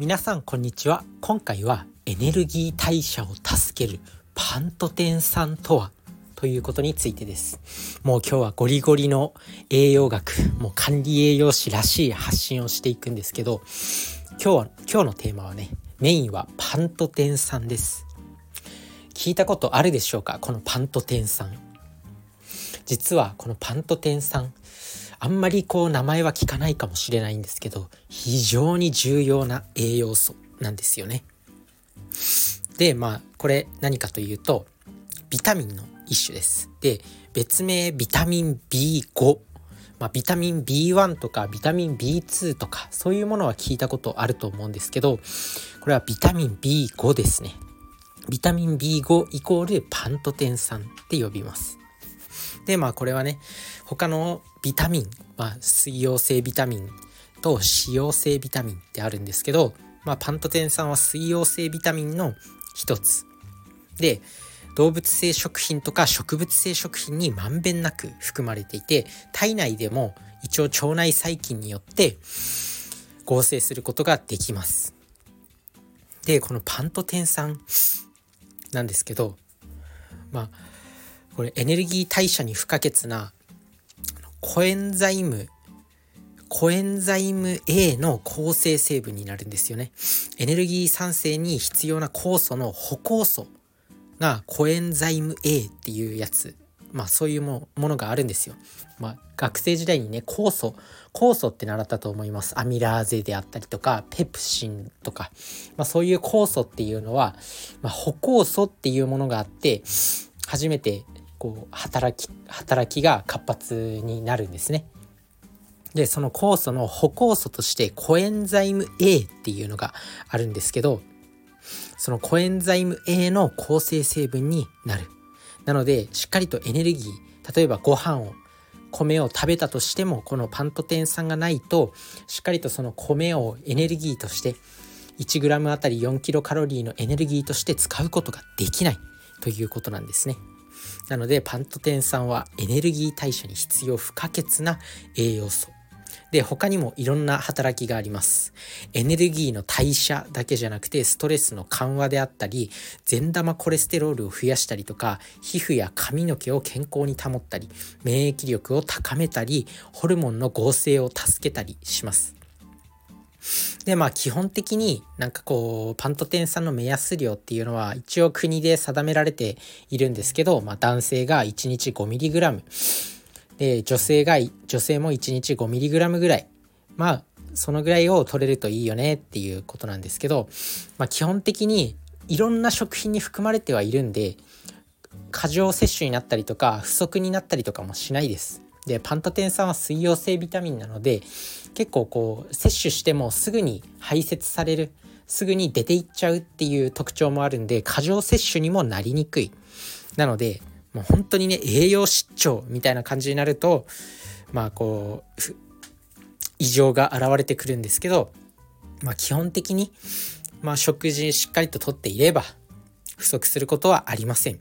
皆さんこんにちは。今回はエネルギー代謝を助けるパントテン酸とは？ということについてです。もう今日はゴリゴリの栄養学もう管理栄養士らしい発信をしていくんですけど今日は今日のテーマはねメインはパントテン酸です。聞いたことあるでしょうか？このパントテン酸実はこのパントテン酸あんまりこう名前は聞かないかもしれないんですけど非常に重要な栄養素なんですよね。でまあこれ何かというとビタミンの一種です。で別名ビタミン B5 まあ、ビタミン B1 とかビタミン B2 とかそういうものは聞いたことあると思うんですけどこれはビタミン B5 ですね。ビタミン B5 イコールパントテン酸って呼びます。でまあこれはね他のビタミン、まあ、水溶性ビタミンと脂溶性ビタミンってあるんですけど、まあ、パントテン酸は水溶性ビタミンの一つ。で動物性食品とか植物性食品にまんべんなく含まれていて体内でも一応腸内細菌によって合成することができます。でこのパントテン酸なんですけどまあこれエネルギー代謝に不可欠なコエンザイムコエンザイム A の構成成分になるんですよね。エネルギー産生に必要な酵素の補酵素がコエンザイム A っていうやつ。まあそういうものがあるんですよ。まあ学生時代にね、酵素、酵素って習ったと思います。アミラーゼであったりとか、ペプシンとか、まあそういう酵素っていうのは、まあ、補酵素っていうものがあって、初めてこう働き働きが活発になるんですね。でその酵素の補酵素としてコエンザイム A っていうのがあるんですけどそのコエンザイム A の構成成分になる。なのでしっかりとエネルギー例えばご飯を米を食べたとしてもこのパントテン酸がないとしっかりとその米をエネルギーとして 1g あたり4キロカロリーのエネルギーとして使うことができないということなんですね。なのでパントテン酸はエネルギー代謝に必要不可欠な栄養素。で他にもいろんな働きがあります。エネルギーの代謝だけじゃなくてストレスの緩和であったり善玉コレステロールを増やしたりとか皮膚や髪の毛を健康に保ったり免疫力を高めたりホルモンの合成を助けたりします。でまあ基本的になんかこうパントテン酸の目安量っていうのは一応国で定められているんですけど、まあ、男性が1日 5mg で女性が女性も1日 5mg ぐらいまあそのぐらいを取れるといいよねっていうことなんですけど、まあ、基本的にいろんな食品に含まれてはいるんで過剰摂取になったりとか不足になったりとかもしないです。でパントテン酸は水溶性ビタミンなので結構こう摂取してもすぐに排泄されるすぐに出ていっちゃうっていう特徴もあるんで過剰摂取にもなりにくいなのでもう本当にね栄養失調みたいな感じになるとまあこう異常が現れてくるんですけど、まあ、基本的に、まあ、食事しっかりととっていれば不足することはありません。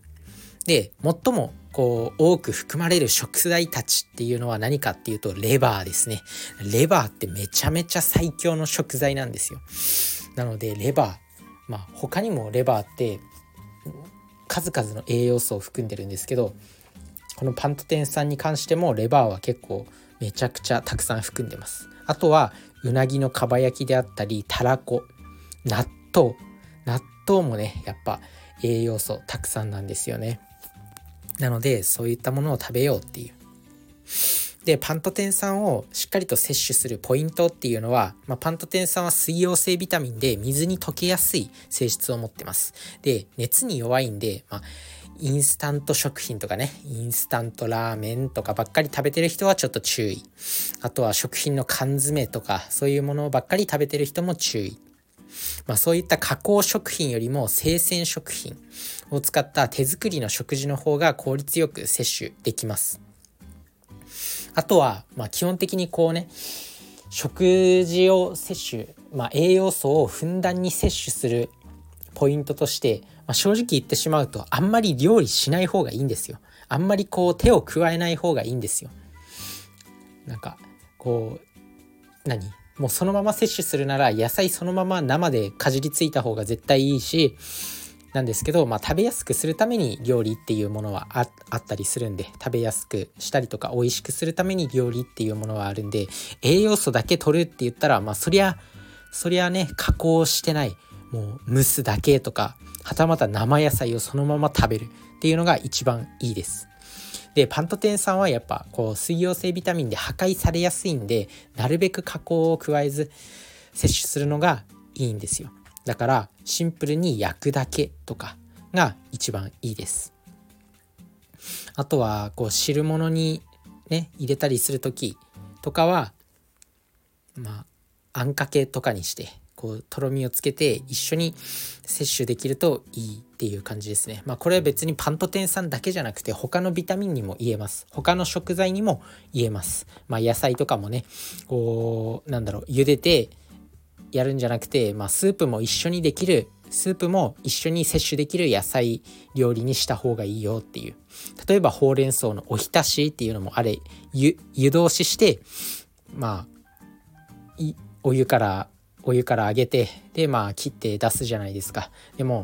で最もこう多く含まれる食材たちっていうのは何かっていうとレバーですね。レバーってめちゃめちゃ最強の食材なんですよ。なのでレバーまあ他にもレバーって数々の栄養素を含んでるんですけどこのパントテン酸に関してもレバーは結構めちゃくちゃたくさん含んでます。あとはうなぎのかば焼きであったりたらこ納豆。納豆もねやっぱ栄養素たくさんなんですよね。なのでそういったものを食べようっていう。でパントテン酸をしっかりと摂取するポイントっていうのは、まあ、パントテン酸は水溶性ビタミンで水に溶けやすい性質を持ってます。で熱に弱いんで、まあ、インスタント食品とかねインスタントラーメンとかばっかり食べてる人はちょっと注意あとは食品の缶詰とかそういうものばっかり食べてる人も注意まあ、そういった加工食品よりも生鮮食品を使った手作りの食事の方が効率よく摂取できます。あとは、まあ、基本的にこうね食事を摂取、まあ、栄養素をふんだんに摂取するポイントとして、まあ、正直言ってしまうとあんまり料理しない方がいいんですよ。あんまりこう手を加えない方がいいんですよ。なんかこう何？もうそのまま摂取するなら野菜そのまま生でかじりついた方が絶対いいしなんですけど、まあ、食べやすくするために料理っていうものはあったりするんで食べやすくしたりとか美味しくするために料理っていうものはあるんで栄養素だけ取るって言ったらまあそりゃそりゃね加工してないもう蒸すだけとかはたまた生野菜をそのまま食べるっていうのが一番いいです。でパントテン酸はやっぱこう水溶性ビタミンで破壊されやすいんでなるべく加工を加えず摂取するのがいいんですよ。だからシンプルに焼くだけとかが一番いいです。あとはこう汁物にね入れたりする時とかはまああんかけとかにしてこうとろみをつけて一緒に摂取できるといいっていう感じですね。まあこれは別にパントテン酸だけじゃなくて他のビタミンにも言えます。他の食材にも言えます。まあ野菜とかもねこうなんだろう茹でてやるんじゃなくて、まあ、スープも一緒にできるスープも一緒に摂取できる野菜料理にした方がいいよっていう例えばほうれん草のおひたしっていうのもあれ湯通ししてまあお湯からお湯から揚げてでまあ切って出すじゃないですか。でも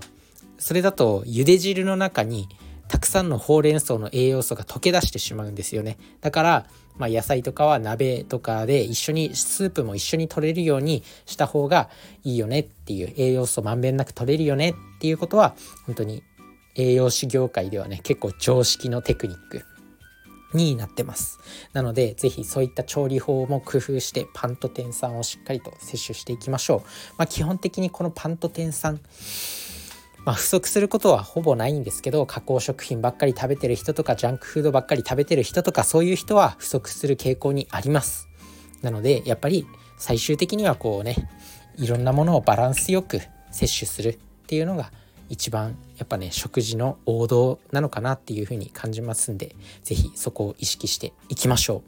それだと茹で汁の中にたくさんのほうれん草の栄養素が溶け出してしまうんですよね。だから、まあ、野菜とかは鍋とかで一緒にスープも一緒に取れるようにした方がいいよねっていう栄養素まんべんなく取れるよねっていうことは本当に栄養士業界ではね結構常識のテクニック。になってます。なので是非そういった調理法も工夫してパンと天酸をしっかりと摂取していきましょう、まあ、基本的にこのパンと天酸まあ、不足することはほぼないんですけど加工食品ばっかり食べてる人とかジャンクフードばっかり食べてる人とかそういう人は不足する傾向にあります。なのでやっぱり最終的にはこうねいろんなものをバランスよく摂取するっていうのが一番やっぱね食事の王道なのかなっていうふうに感じますんで是非そこを意識していきましょう。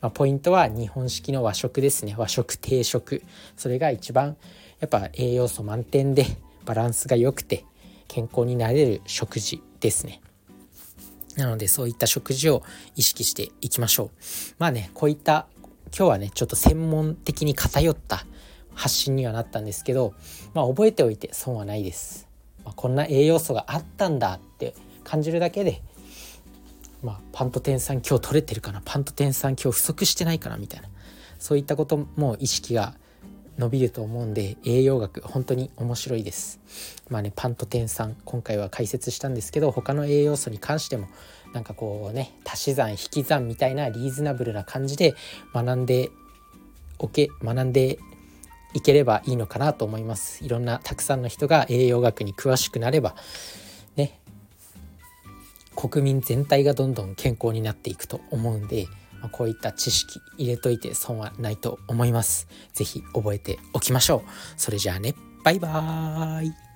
まあ、ポイントは日本式の和食ですね和食定食それが一番やっぱ栄養素満点でバランスが良くて健康になれる食事ですね。なのでそういった食事を意識していきましょう。まあねこういった今日はねちょっと専門的に偏った発信にはなったんですけど、まあ、覚えておいて損はないです。こんな栄養素があったんだって感じるだけで、まあ、パンと天酸今日取れてるかな？パンと天酸今日不足してないかなみたいなそういったことも意識が伸びると思うんで栄養学本当に面白いです。まあねパンと天酸今回は解説したんですけど他の栄養素に関してもなんかこうね足し算引き算みたいなリーズナブルな感じで学んでおけ学んでいければいいのかなと思います。いろんなたくさんの人が栄養学に詳しくなればね国民全体がどんどん健康になっていくと思うんで、まあ、こういった知識入れといて損はないと思います。是非覚えておきましょう。それじゃあね。バイバーイ。